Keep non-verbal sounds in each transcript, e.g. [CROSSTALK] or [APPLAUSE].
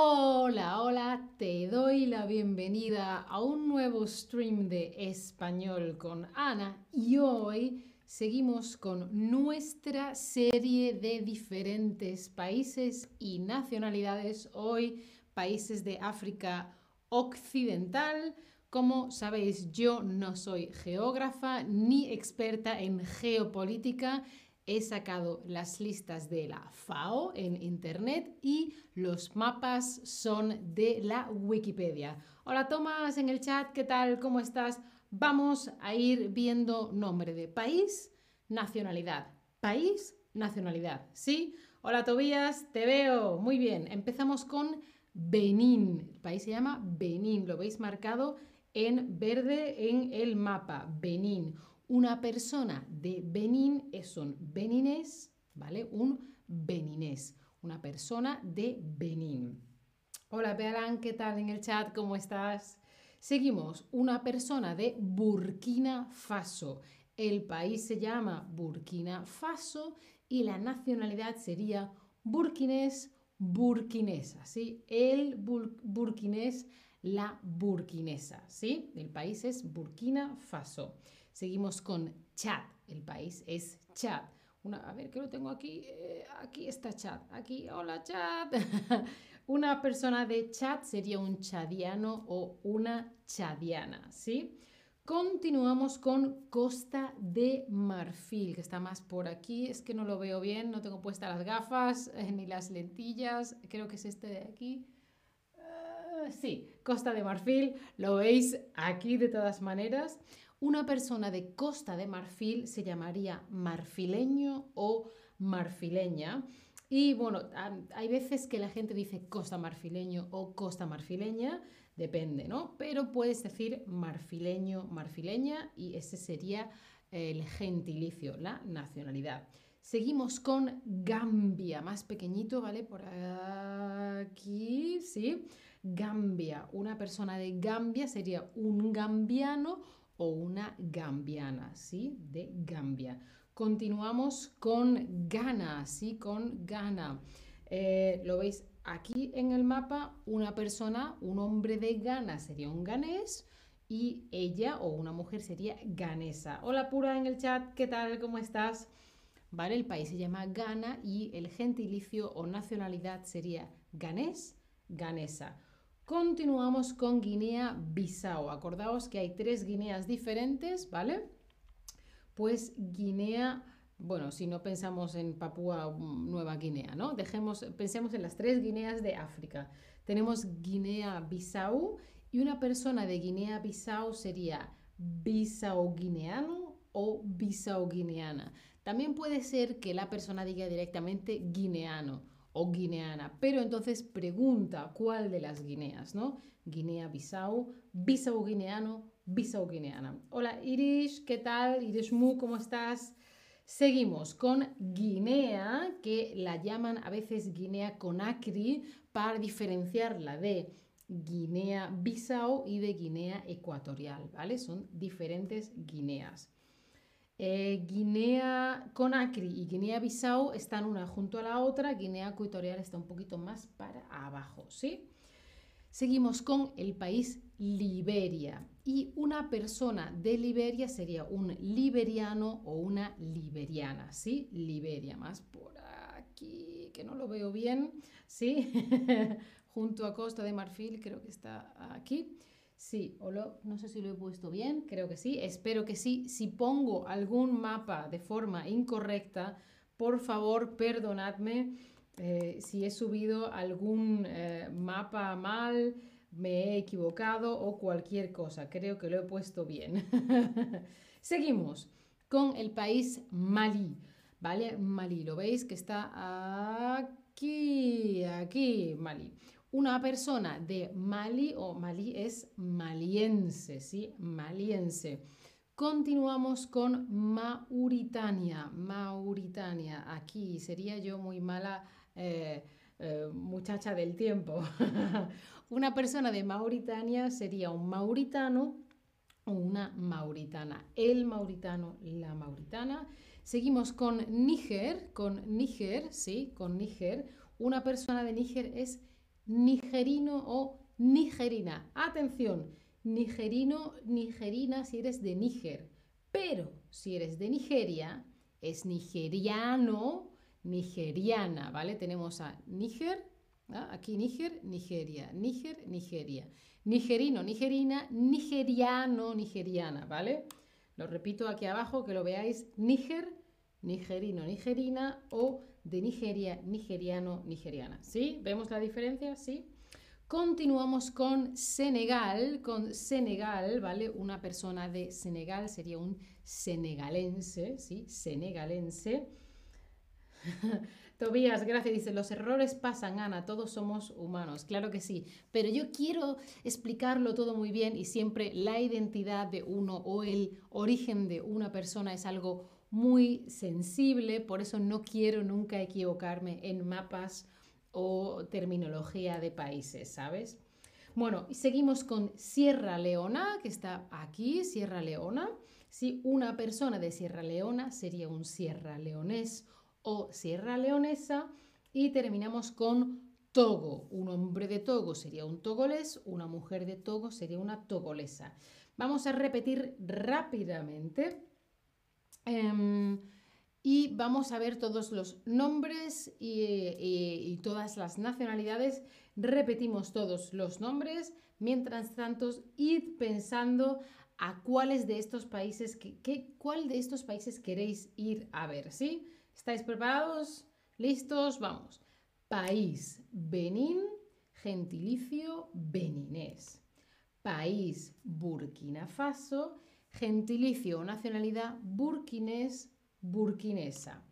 Hola, hola, te doy la bienvenida a un nuevo stream de español con Ana y hoy seguimos con nuestra serie de diferentes países y nacionalidades, hoy países de África Occidental. Como sabéis, yo no soy geógrafa ni experta en geopolítica he sacado las listas de la FAO en Internet y los mapas son de la Wikipedia. Hola Tomás en el chat, ¿qué tal? ¿Cómo estás? Vamos a ir viendo nombre de país, nacionalidad. País, nacionalidad. ¿Sí? Hola Tobías, te veo. Muy bien, empezamos con Benín. El país se llama Benín, lo veis marcado en verde en el mapa. Benín una persona de Benín es un beninés, ¿vale? Un beninés, una persona de Benín. Hola, Bearán, ¿qué tal en el chat? ¿Cómo estás? Seguimos, una persona de Burkina Faso. El país se llama Burkina Faso y la nacionalidad sería burkinés, burkinesa, ¿sí? El burkinés, la burkinesa, ¿sí? El país es Burkina Faso. Seguimos con Chad. El país es Chad. Una, a ver, que lo tengo aquí. Eh, aquí está Chad. Aquí, hola Chad. [LAUGHS] una persona de Chad sería un chadiano o una chadiana, ¿sí? Continuamos con Costa de Marfil, que está más por aquí. Es que no lo veo bien, no tengo puestas las gafas [LAUGHS] ni las lentillas. Creo que es este de aquí. Ah, sí, Costa de Marfil, lo veis aquí de todas maneras. Una persona de Costa de Marfil se llamaría marfileño o marfileña. Y bueno, hay veces que la gente dice costa marfileño o costa marfileña, depende, ¿no? Pero puedes decir marfileño, marfileña y ese sería el gentilicio, la nacionalidad. Seguimos con Gambia, más pequeñito, ¿vale? Por aquí, ¿sí? Gambia, una persona de Gambia sería un gambiano o una gambiana, ¿sí? De Gambia. Continuamos con Ghana, ¿sí? Con Ghana. Eh, Lo veis aquí en el mapa, una persona, un hombre de Ghana sería un ganés y ella o una mujer sería ganesa. Hola Pura en el chat, ¿qué tal? ¿Cómo estás? Vale, el país se llama Ghana y el gentilicio o nacionalidad sería ganés, ganesa. Continuamos con Guinea-Bissau. Acordaos que hay tres Guineas diferentes, ¿vale? Pues Guinea, bueno, si no pensamos en Papúa Nueva Guinea, ¿no? Dejemos, pensemos en las tres Guineas de África. Tenemos Guinea-Bissau y una persona de Guinea-Bissau sería Bissau-guineano o Bissau-guineana. También puede ser que la persona diga directamente guineano guineana, pero entonces pregunta cuál de las Guineas, ¿no? Guinea-Bissau, Bissau-guineano, Bissau-guineana. Hola Irish, ¿qué tal? Irish Mu, ¿cómo estás? Seguimos con Guinea, que la llaman a veces Guinea Conakry para diferenciarla de Guinea-Bissau y de Guinea Ecuatorial, ¿vale? Son diferentes Guineas. Eh, Guinea Conakry y Guinea-Bissau están una junto a la otra, Guinea Ecuatorial está un poquito más para abajo, ¿sí? Seguimos con el país Liberia y una persona de Liberia sería un liberiano o una liberiana, ¿sí? Liberia, más por aquí, que no lo veo bien, ¿sí? [LAUGHS] junto a Costa de Marfil, creo que está aquí. Sí, no sé si lo he puesto bien, creo que sí, espero que sí. Si pongo algún mapa de forma incorrecta, por favor, perdonadme eh, si he subido algún eh, mapa mal, me he equivocado o cualquier cosa. Creo que lo he puesto bien. [LAUGHS] Seguimos con el país Malí. ¿Vale? Malí, lo veis que está aquí, aquí, Malí una persona de Mali o Mali es maliense, ¿sí? Maliense. Continuamos con Mauritania. Mauritania. Aquí sería yo muy mala eh, eh, muchacha del tiempo. [LAUGHS] una persona de Mauritania sería un mauritano o una mauritana. El mauritano, la mauritana. Seguimos con Níger, con Níger, sí, con Níger. Una persona de Níger es nigerino o nigerina. Atención, nigerino, nigerina si eres de Níger. Pero si eres de Nigeria, es nigeriano, nigeriana, ¿vale? Tenemos a Níger, aquí Níger, Nigeria, Níger, Nigeria. Nigerino, nigerina, nigeriano, nigeriana, ¿vale? Lo repito aquí abajo, que lo veáis, Níger, nigerino, nigerina o de Nigeria, nigeriano, nigeriana. ¿Sí? ¿Vemos la diferencia? ¿Sí? Continuamos con Senegal, con Senegal, ¿vale? Una persona de Senegal sería un senegalense, ¿sí? Senegalense. [LAUGHS] Tobías, gracias, dice, los errores pasan, Ana, todos somos humanos, claro que sí, pero yo quiero explicarlo todo muy bien y siempre la identidad de uno o el origen de una persona es algo muy sensible, por eso no quiero nunca equivocarme en mapas o terminología de países, ¿sabes? Bueno, seguimos con Sierra Leona, que está aquí, Sierra Leona. Si una persona de Sierra Leona sería un Sierra Leonés o Sierra Leonesa. Y terminamos con Togo. Un hombre de Togo sería un togolés, una mujer de Togo sería una togolesa. Vamos a repetir rápidamente. Em, y vamos a ver todos los nombres y, todas las nacionalidades. Repetimos todos los nombres. Mientras tanto, id pensando a cuáles de estos países, que, cuál de estos países queréis ir a ver, ¿sí? ¿Estáis preparados? ¿Listos? Vamos. País, Benín, gentilicio, beninés. País, Burkina Faso, gentilicio nacionalidad, burkinés, burkinesa.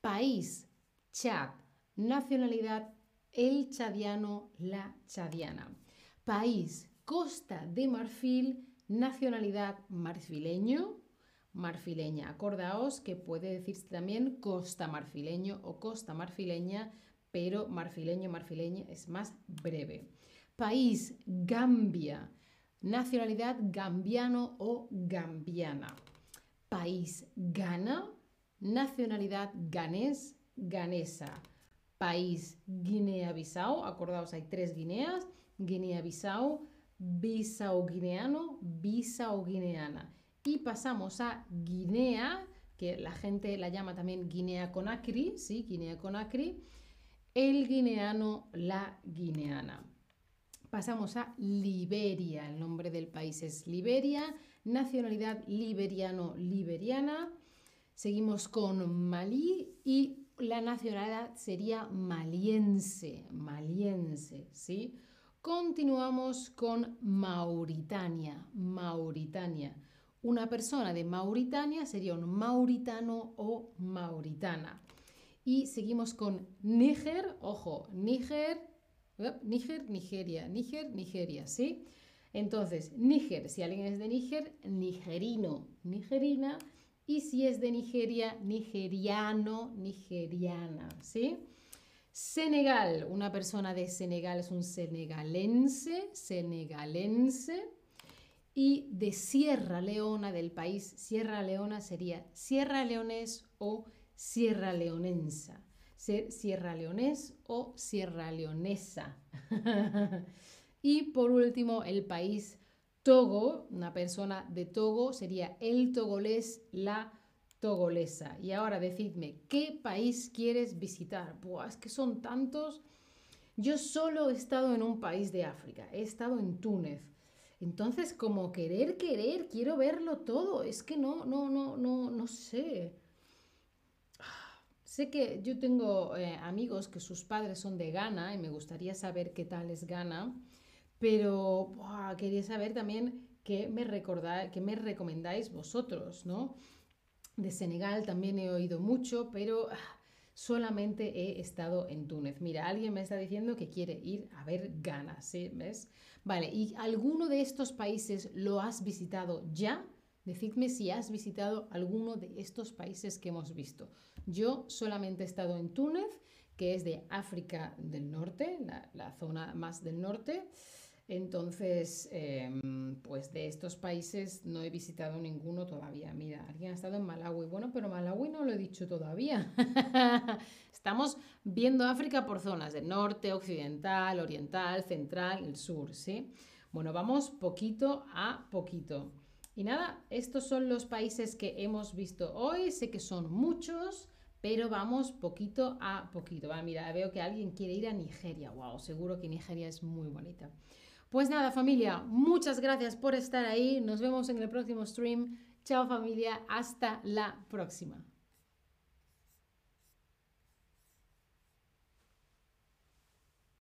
País, Chad. Nacionalidad, el chadiano, la chadiana. País, Costa de Marfil. Nacionalidad, marfileño, marfileña. Acordaos que puede decirse también costa marfileño o costa marfileña, pero marfileño, marfileña es más breve. País, Gambia. Nacionalidad, gambiano o gambiana. País, Ghana nacionalidad ganés, ganesa. País Guinea-Bissau, acordaos, hay tres Guineas, Guinea-Bissau, Bissau-Guineano, Bissau-Guineana. Y pasamos a Guinea, que la gente la llama también Guinea-Conakry, ¿sí? Guinea-Conakry, el guineano, la guineana. Pasamos a Liberia, el nombre del país es Liberia, nacionalidad liberiano-liberiana. Seguimos con Malí y la nacionalidad sería maliense, maliense, ¿sí? Continuamos con Mauritania, Mauritania. Una persona de Mauritania sería un mauritano o mauritana. Y seguimos con Níger, ojo, Níger, Níger, Nigeria, Níger, Nigeria, ¿sí? Entonces, Níger, si alguien es de Níger, nigerino, nigerina y si es de Nigeria, nigeriano, nigeriana, ¿sí? Senegal, una persona de Senegal es un senegalense, senegalense. Y de Sierra Leona, del país Sierra Leona, sería Sierra Leonés o Sierra Leonensa. Sierra Leonés o Sierra Leonesa. [LAUGHS] y por último, el país Togo, una persona de Togo sería el togolés, la togolesa. Y ahora decidme, ¿qué país quieres visitar? Buah, es que son tantos. Yo solo he estado en un país de África, he estado en Túnez. Entonces, como querer, querer, quiero verlo todo. Es que no, no, no, no, no sé. Sé que yo tengo eh, amigos que sus padres son de Ghana y me gustaría saber qué tal es Ghana. Pero quería saber también qué me, qué me recomendáis vosotros, ¿no? De Senegal también he oído mucho, pero ah, solamente he estado en Túnez. Mira, alguien me está diciendo que quiere ir a ver Ghana, ¿sí? ¿Ves? Vale, ¿y alguno de estos países lo has visitado ya? Decidme si has visitado alguno de estos países que hemos visto. Yo solamente he estado en Túnez, que es de África del Norte, la, zona más del norte. Entonces, em, pues de estos países no he visitado ninguno todavía. Mira, alguien ha estado en Malawi. Bueno, pero Malawi no lo he dicho todavía. [LAUGHS] Estamos viendo África por zonas, del norte, occidental, oriental, central, el sur, ¿sí? Bueno, vamos poquito a poquito. Y nada, estos son los países que hemos visto hoy. Sé que son muchos, pero vamos poquito a poquito. mira, veo que alguien quiere ir a Nigeria. Wow, seguro que Nigeria es muy bonita. Pues nada, familia, muchas gracias por estar ahí. Nos vemos en el próximo stream. Chao familia, hasta la próxima.